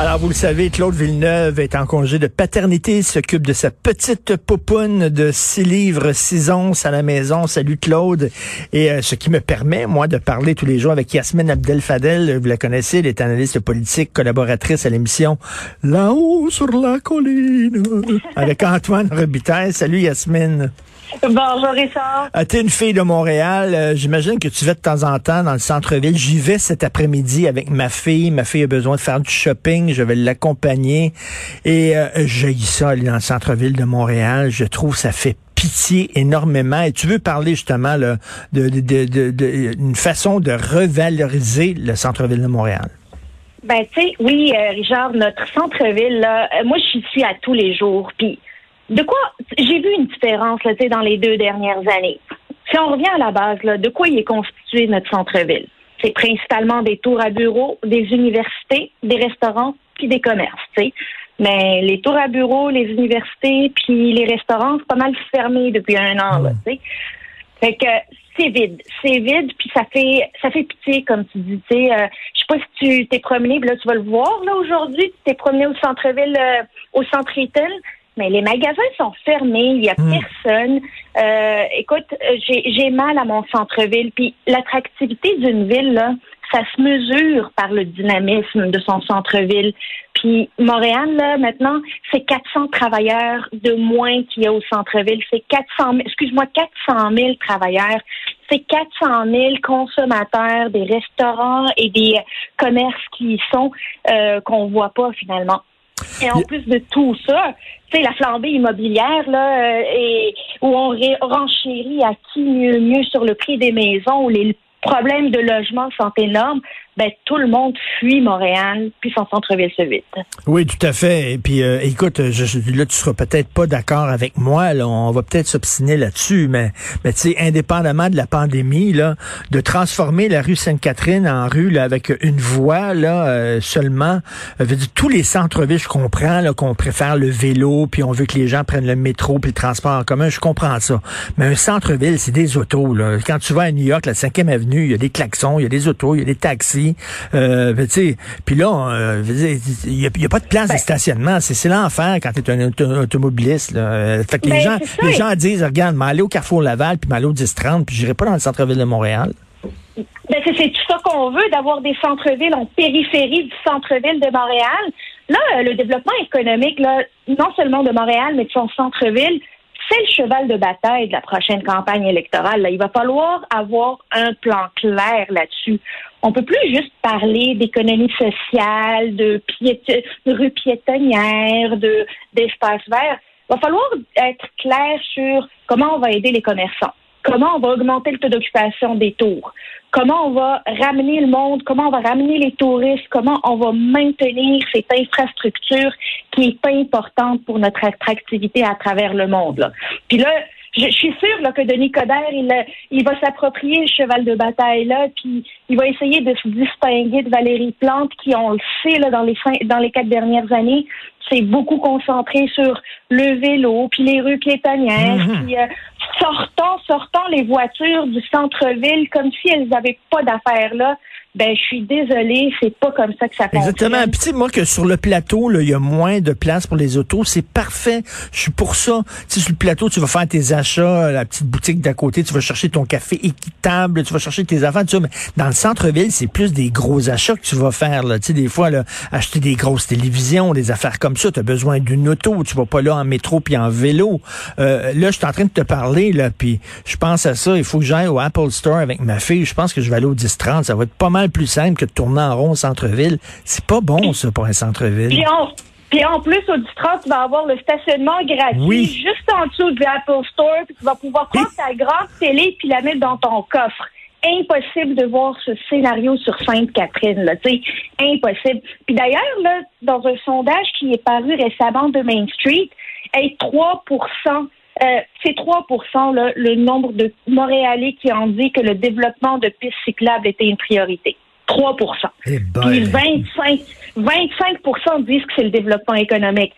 Alors, vous le savez, Claude Villeneuve est en congé de paternité, s'occupe de sa petite popoune de six livres, six onces à la maison. Salut Claude. Et euh, ce qui me permet, moi, de parler tous les jours avec Yasmine Abdel-Fadel. Vous la connaissez, elle est analyste politique, collaboratrice à l'émission Là-haut sur la colline, avec Antoine Robitaille. Salut Yasmine. Bonjour Richard. Ah, T'es une fille de Montréal. Euh, J'imagine que tu vas de temps en temps dans le centre-ville. J'y vais cet après-midi avec ma fille. Ma fille a besoin de faire du shopping. Je vais l'accompagner. Et euh, j'ai ça dans le centre-ville de Montréal. Je trouve ça fait pitié énormément. Et tu veux parler justement là, façon de revaloriser le centre-ville de Montréal. Ben, tu sais, oui, euh, Richard, notre centre-ville, euh, moi, je suis à tous les jours. Puis, de quoi, j'ai vu une différence, là, dans les deux dernières années. Si on revient à la base, de quoi il est constitué notre centre-ville? C'est principalement des tours à bureaux, des universités, des restaurants, puis des commerces, tu sais. Mais les tours à bureaux, les universités, puis les restaurants, c'est pas mal fermé depuis un an, là, tu sais. Fait que c'est vide, c'est vide, puis ça fait ça fait pitié comme tu dis. Tu sais, euh, je sais pas si tu t'es promené, là tu vas le voir là aujourd'hui. Tu t'es promené au centre-ville, euh, au centre Eaton, mais les magasins sont fermés, il y a personne. Euh, écoute, j'ai mal à mon centre-ville, puis l'attractivité d'une ville là, ça se mesure par le dynamisme de son centre-ville. Puis Montréal, là, maintenant, c'est 400 travailleurs de moins qu'il y a au centre-ville. C'est 400 000, excuse-moi, 400 000 travailleurs. C'est 400 000 consommateurs des restaurants et des commerces qui y sont euh, qu'on voit pas finalement. Et en plus de tout ça, tu sais, la flambée immobilière, là, euh, et où on renchérit à qui mieux mieux sur le prix des maisons, où les problèmes de logement sont énormes, ben, tout le monde fuit Montréal, puis son centre-ville se vide. Oui, tout à fait. Et puis, euh, écoute, je, là, tu seras peut-être pas d'accord avec moi. Là, on va peut-être s'obstiner là-dessus, mais, mais tu sais, indépendamment de la pandémie, là, de transformer la rue Sainte-Catherine en rue avec une voie là euh, seulement, euh, veut dire, tous les centres-villes, je comprends là, qu'on préfère le vélo, puis on veut que les gens prennent le métro puis le transport en commun. Je comprends ça. Mais un centre-ville, c'est des autos. Là. Quand tu vas à New York, la 5e avenue, il y a des klaxons, il y a des autos, il y a des taxis. Euh, puis là, euh, il n'y a, pas de place de ben stationnement. C'est l'enfer quand tu es un automobiliste. Là. Fait que les ben, gens, les gens disent, regarde, m'aller au Carrefour Laval, puis m'aller au 10-30, puis j'irai pas dans le centre-ville de Montréal. Ben, c'est tout ça qu'on veut, d'avoir des centres-villes en périphérie du centre-ville de Montréal. Là, euh, le développement économique, là, non seulement de Montréal, mais de son centre-ville, c'est le cheval de bataille de la prochaine campagne électorale. Il va falloir avoir un plan clair là-dessus. On peut plus juste parler d'économie sociale, de rue piétonnière, de d'espace vert. Il va falloir être clair sur comment on va aider les commerçants, comment on va augmenter le taux d'occupation des tours, comment on va ramener le monde, comment on va ramener les touristes, comment on va maintenir cette infrastructure qui est importante pour notre attractivité à travers le monde. Puis là, je, suis sûre là, que Denis Coderre, il, il va s'approprier le cheval de bataille là, puis il va essayer de se distinguer de Valérie Plante, qui on le sait là dans les dans les quatre dernières années, s'est beaucoup concentré sur le vélo, puis les rues piétonnières, mm-hmm. puis euh, sortant, sortant les voitures du centre-ville comme si elles n'avaient pas d'affaires là ben je suis désolée, c'est pas comme ça que ça fonctionne. Exactement. Puis tu sais, moi que sur le plateau, il y a moins de place pour les autos, c'est parfait. Je suis pour ça. Tu sur le plateau, tu vas faire tes achats, la petite boutique d'à côté, tu vas chercher ton café équitable, tu vas chercher tes affaires, tu sais, mais dans le centre-ville, c'est plus des gros achats que tu vas faire. Tu sais, des fois, là, acheter des grosses télévisions, des affaires comme ça, tu as besoin d'une auto, tu vas pas là en métro puis en vélo. Euh, là, je suis en train de te parler, là, puis je pense à ça, il faut que j'aille au Apple Store avec ma fille. Je pense que je vais aller au 10-30, ça va être pas mal plus simple que de tourner en rond au centre-ville. C'est pas bon, ça, pour un centre-ville. Puis en, plus, au Distran, tu vas avoir le stationnement gratuit juste en dessous de l'Apple Store, puis tu vas pouvoir prendre ta grande télé puis la mettre dans ton coffre impossible de voir ce scénario sur Sainte-Catherine, là, tu sais, impossible. Puis d'ailleurs, là, dans un sondage qui est paru récemment de Main Street, 3 euh, c'est 3 là, le nombre de Montréalais qui ont dit que le développement de pistes cyclables était une priorité. 3% eh Puis 25, 25% disent que c'est le développement économique.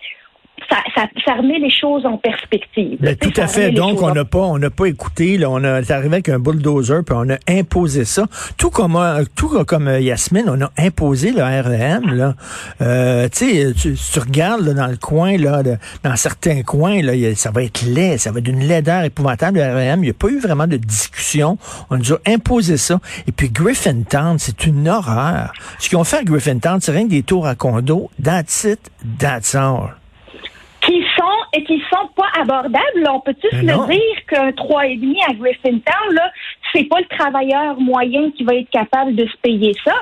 Ça, ça, remet les choses en perspective. Mais tout à fait. Donc, on n'a pas, on n'a pas écouté. Là, on est arrivé avec un bulldozer, puis on a imposé ça. Tout comme, euh, tout comme euh, Yasmine, on a imposé le REM. Là, euh, tu, tu regardes là, dans le coin, là, dans certains coins, là, ça va être laid, ça va être une laideur épouvantable le REM. Il n'y a pas eu vraiment de discussion. On nous a imposé ça. Et puis Griffintown, c'est une horreur. Ce qu'ils ont fait à Griffintown, c'est rien que des tours à condo. That's it, that's all et qui sont pas abordables. On peut tous le dire qu'un 3,5 à Griffintown, là, c'est pas le travailleur moyen qui va être capable de se payer ça.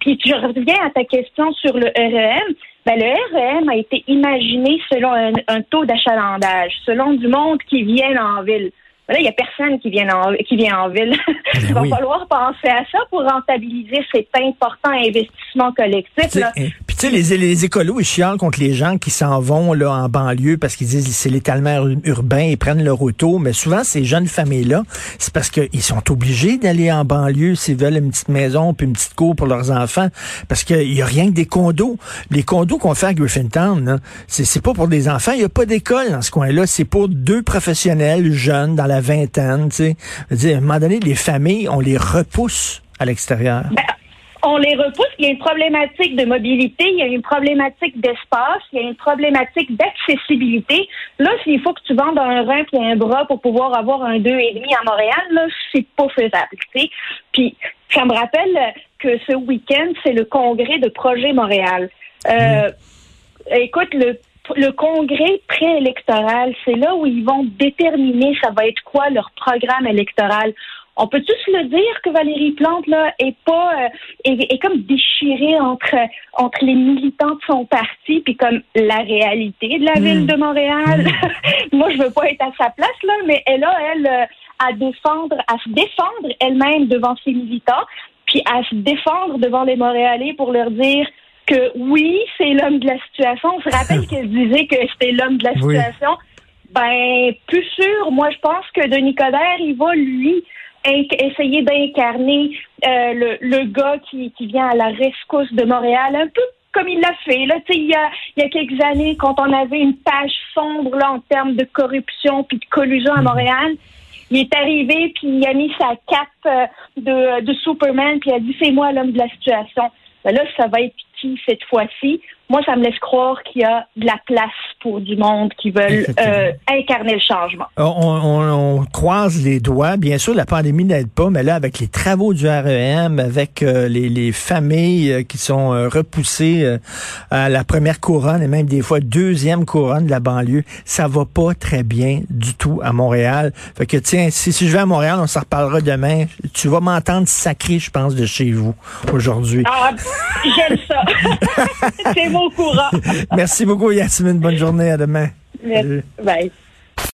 Puis je reviens à ta question sur le REM. Ben, le REM a été imaginé selon un, un taux d'achalandage, selon du monde qui vient en ville. Là, il n'y a personne qui vient en, qui vient en ville. Ben il va falloir penser à ça pour rentabiliser cet important investissement collectif. Là. Tu sais, les, les écolos, ils contre les gens qui s'en vont là en banlieue parce qu'ils disent c'est l'étalement urbain, ils prennent leur auto. Mais souvent, ces jeunes familles-là, c'est parce qu'ils sont obligés d'aller en banlieue s'ils veulent une petite maison puis une petite cour pour leurs enfants. Parce qu'il n'y a rien que des condos. Les condos qu'on fait à Griffintown, c'est pas pour des enfants. Il n'y a pas d'école dans ce coin-là. C'est pour deux professionnels jeunes dans la vingtaine, tu sais. à un moment donné, les familles, on les repousse à l'extérieur. On les repousse. Il y a une problématique de mobilité, il y a une problématique d'espace, il y a une problématique d'accessibilité. Là, s'il faut que tu vendes un rein et un bras pour pouvoir avoir un deux et demi à Montréal, là, c'est pas faisable. Tu sais. Puis, ça me rappelle que ce week-end, c'est le congrès de Projet Montréal. Euh. Écoute, le le congrès préélectoral, c'est là où ils vont déterminer ça va être quoi leur programme électoral. On peut tous le dire que Valérie Plante là est pas euh, est, comme déchirée entre entre les militants de son parti puis comme la réalité de la hmm. ville de Montréal. Hmm. Moi, je veux pas être à sa place là, mais elle a elle euh, à défendre à se défendre elle-même devant ses militants puis à se défendre devant les Montréalais pour leur dire que oui, c'est l'homme de la situation. On se rappelle qu'elle disait que c'était l'homme de la situation. Ben, plus sûr, moi, je pense que Denis Coderre, il va, lui, essayer d'incarner euh, le, le gars qui, qui vient à la rescousse de Montréal, un peu comme il l'a fait. Là, il y a, il y a quelques années, quand on avait une page sombre là, en termes de corruption puis de collusion à mhm. Montréal, il est arrivé puis il a mis sa cape euh, de, de Superman puis il a dit c'est moi l'homme de la situation. Ben là, ça va être qui cette fois-ci? Moi, ça me laisse croire qu'il y a de la place pour du monde qui veulent euh, incarner le changement. On, on, croise les doigts. Bien sûr, la pandémie n'aide pas, mais là, avec les travaux du REM, avec euh, les, les, familles euh, qui sont repoussées à la première couronne et même des fois deuxième couronne de la banlieue, ça va pas très bien du tout à Montréal. Fait que tiens, si, si je vais à Montréal, on s'en reparlera demain. Tu vas m'entendre sacré, je pense, de chez vous aujourd'hui. Ah, j'aime ça. C'est courant. Merci beaucoup, Yasmine. Bonne journée. À demain. Merci. Bye.